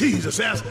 Jesus. As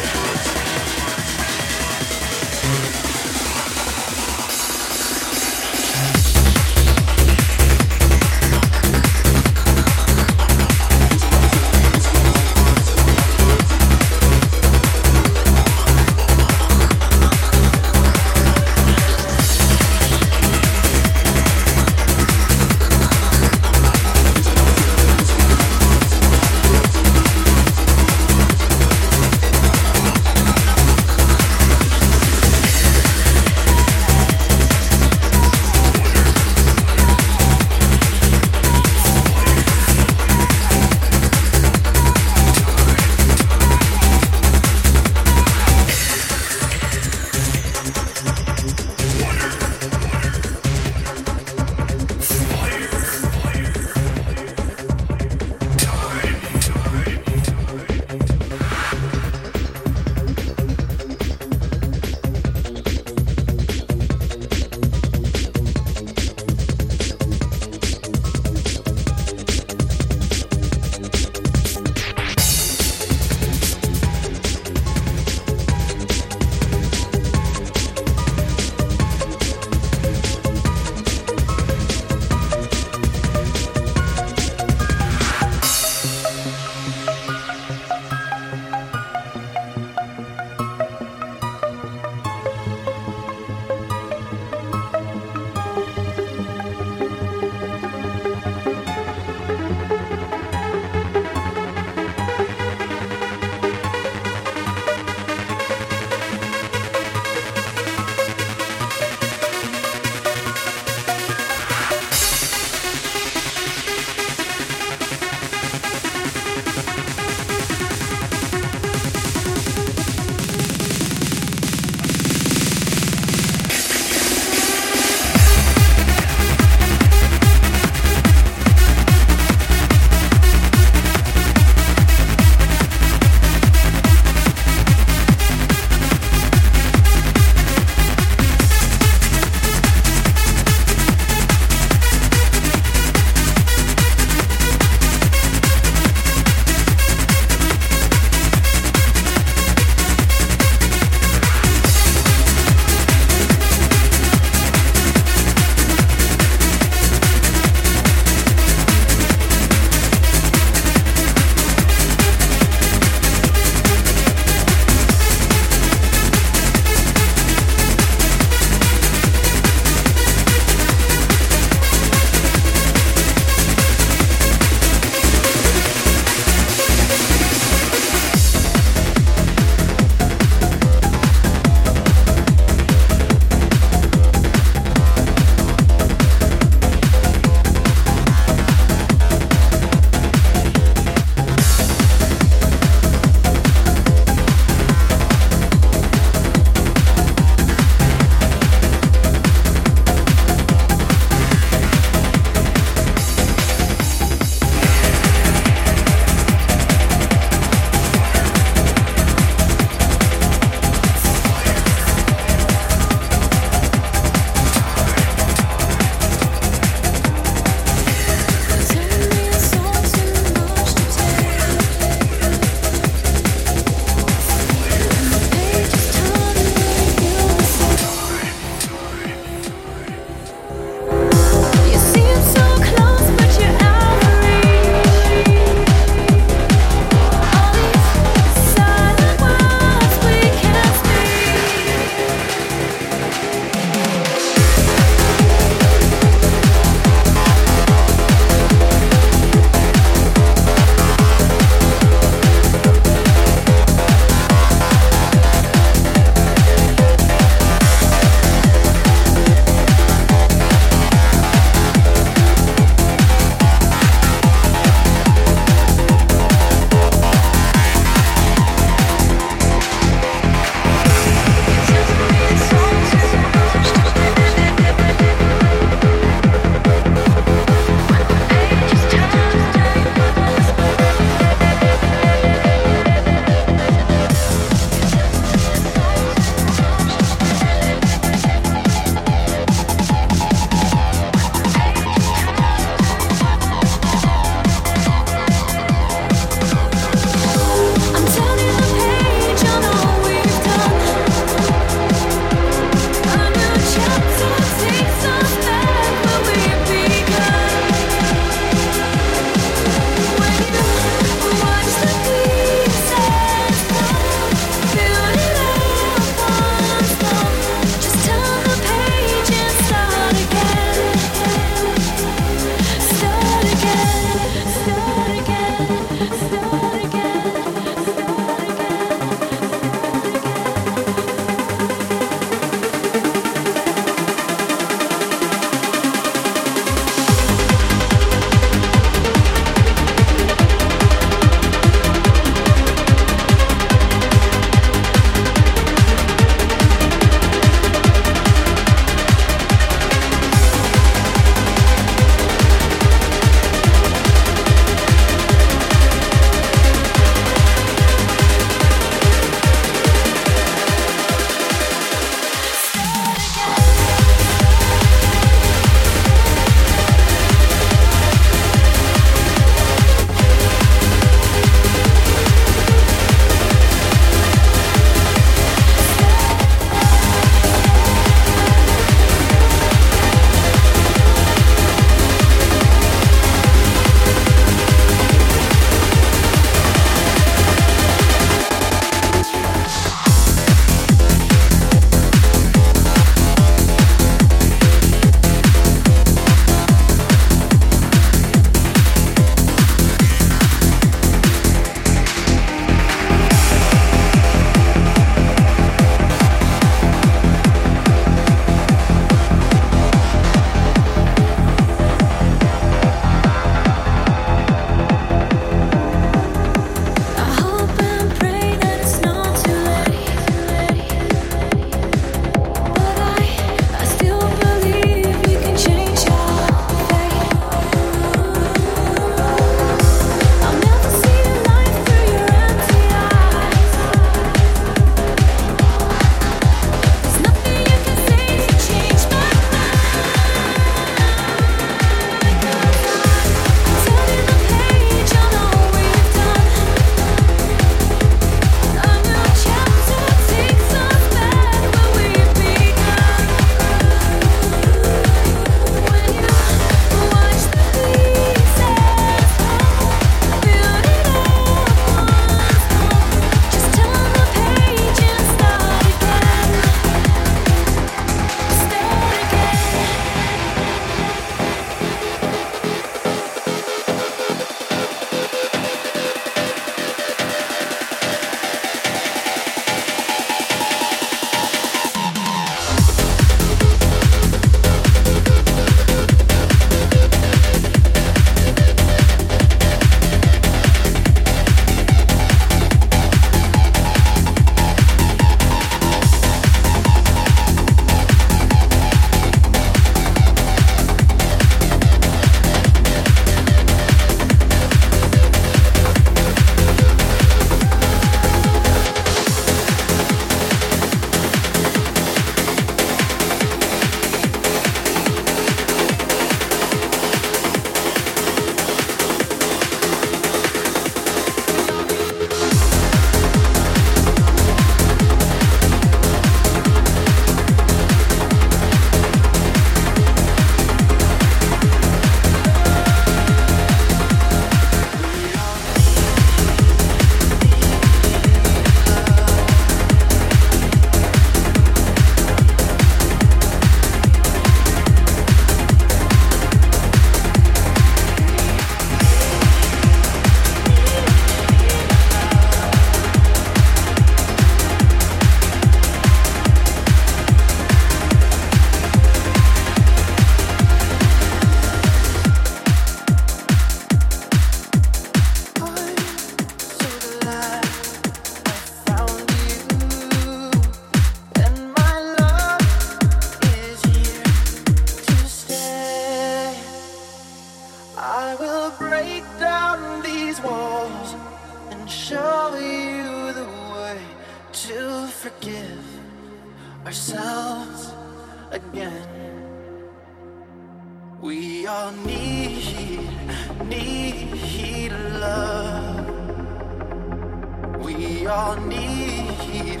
y'all need,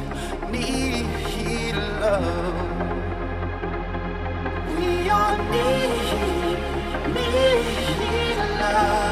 need love. We all need, need love.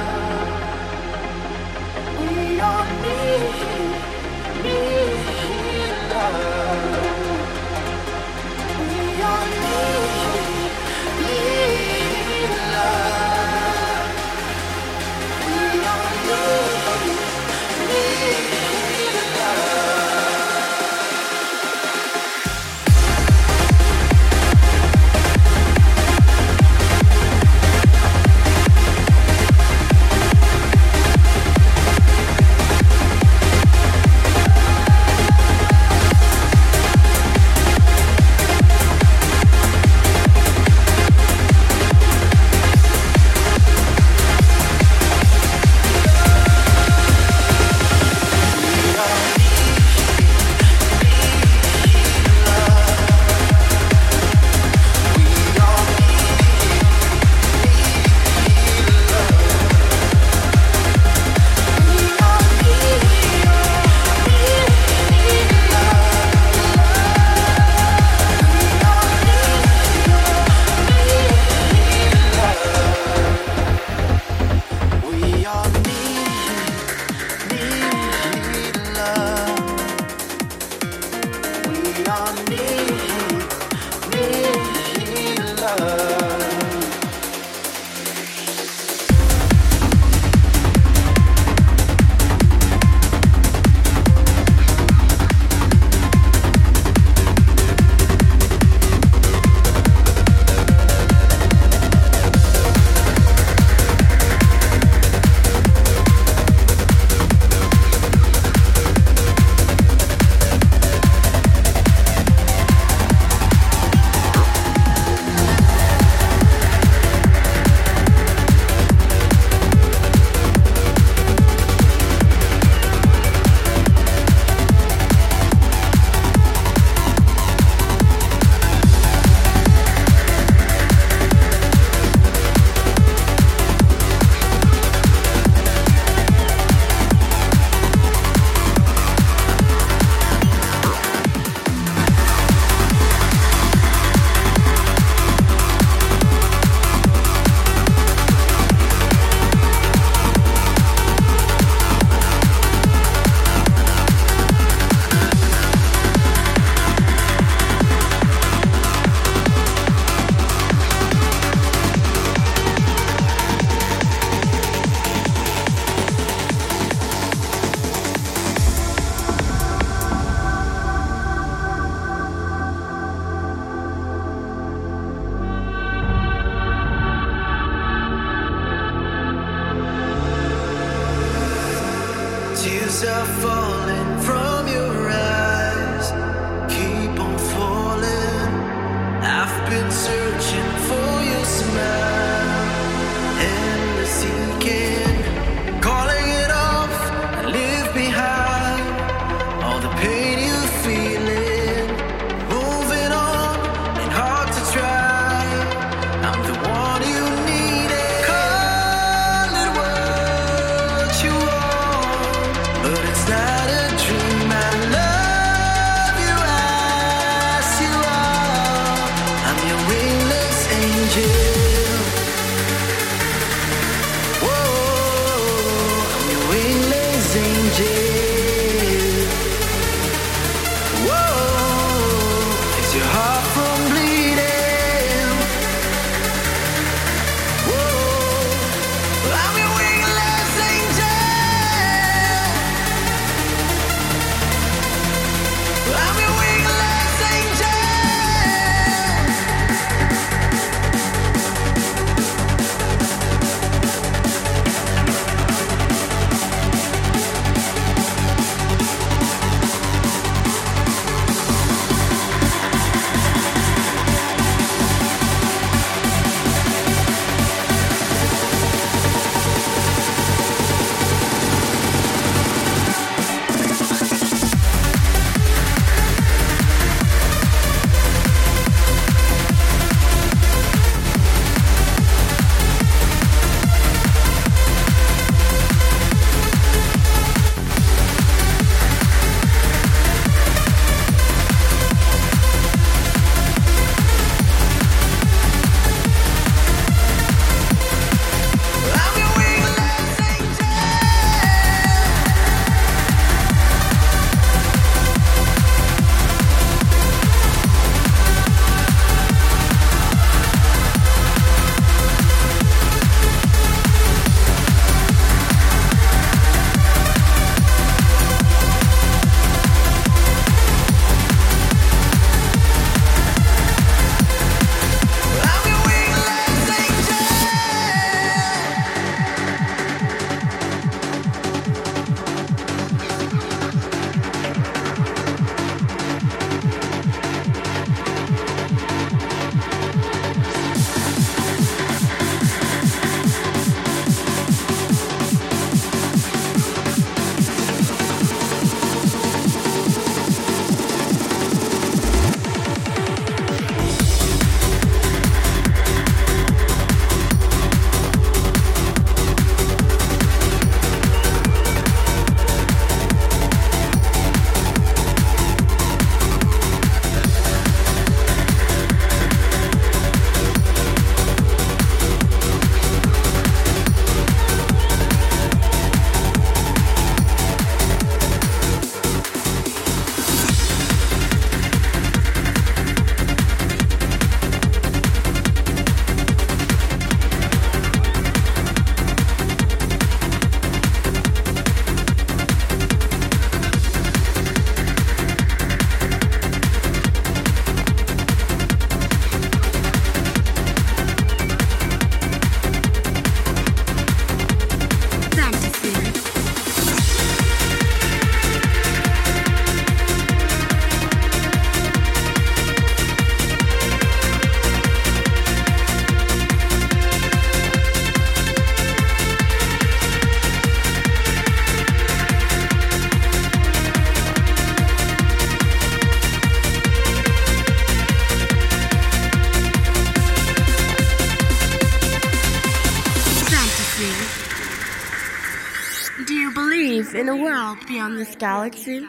This galaxy?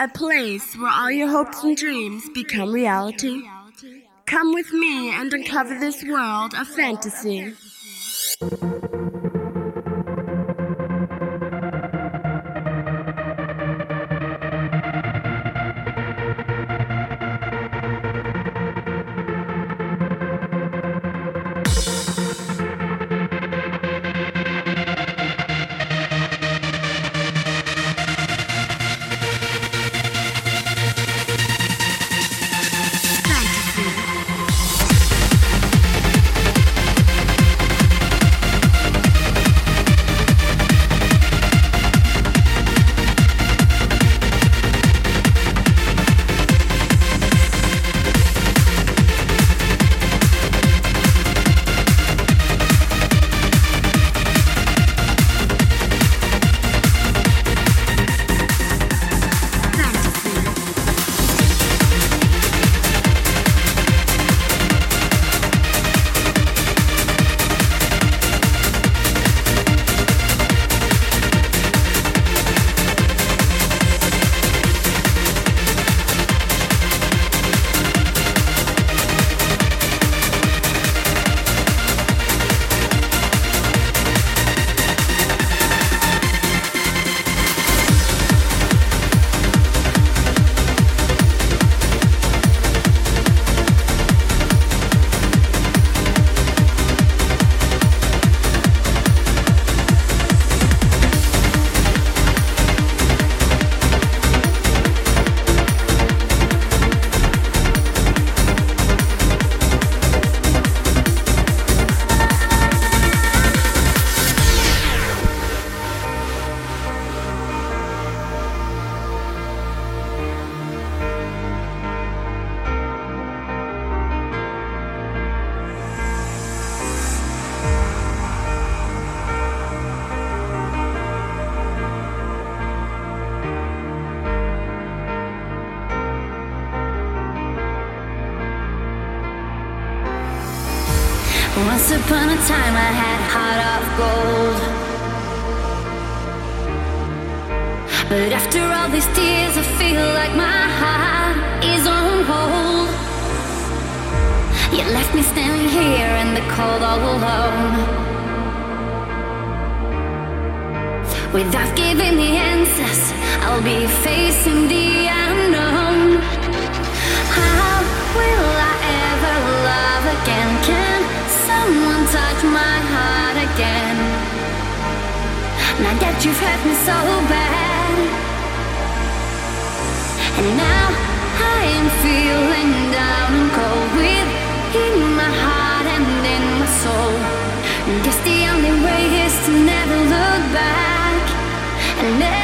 A place where all your hopes and dreams become reality? Come with me and uncover this world of fantasy. Now that you've hurt me so bad, and now I am feeling down and cold with in my heart and in my soul. Guess the only way is to never look back and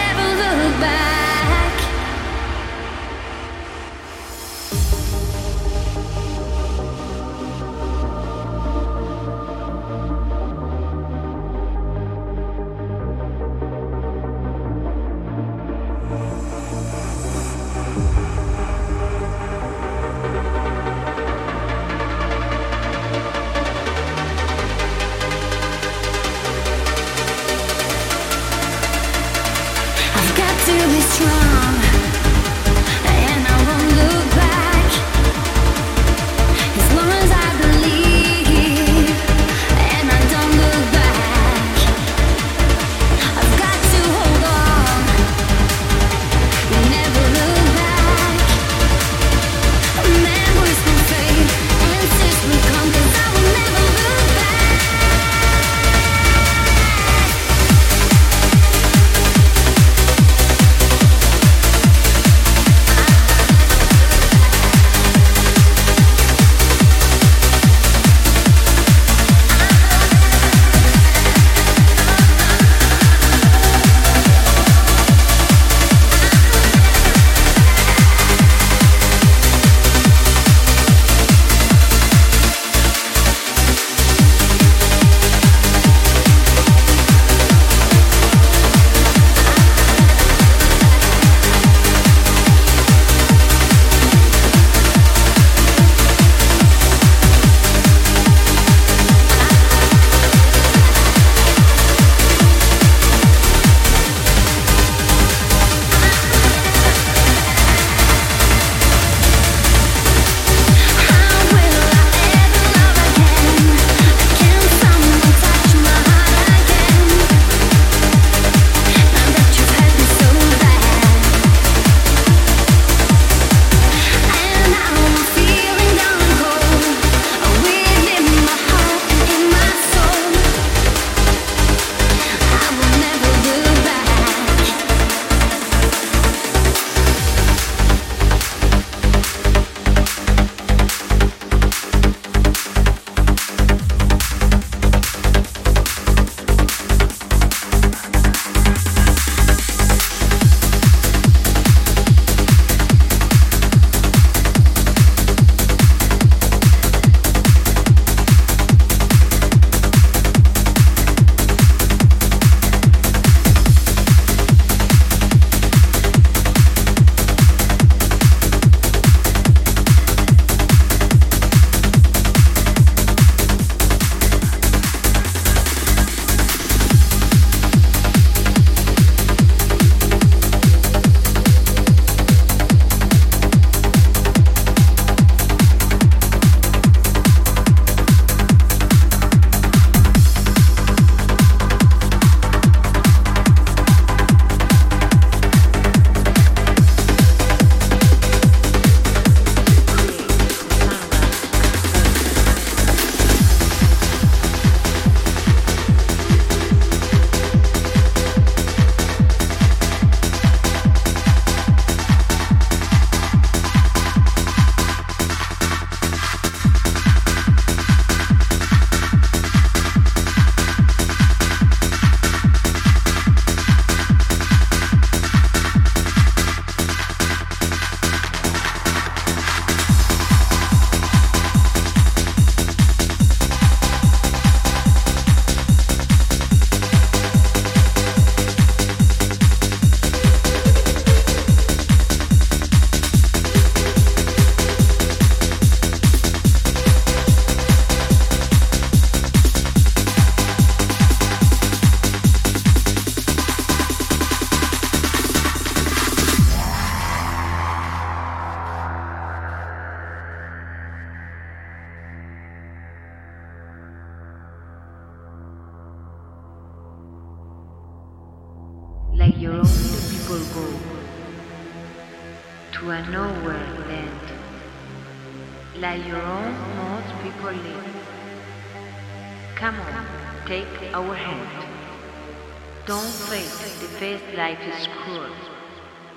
life is cruel,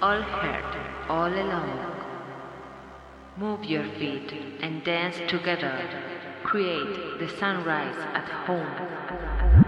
all hurt, all alone. Move your feet and dance together. Create the sunrise at home.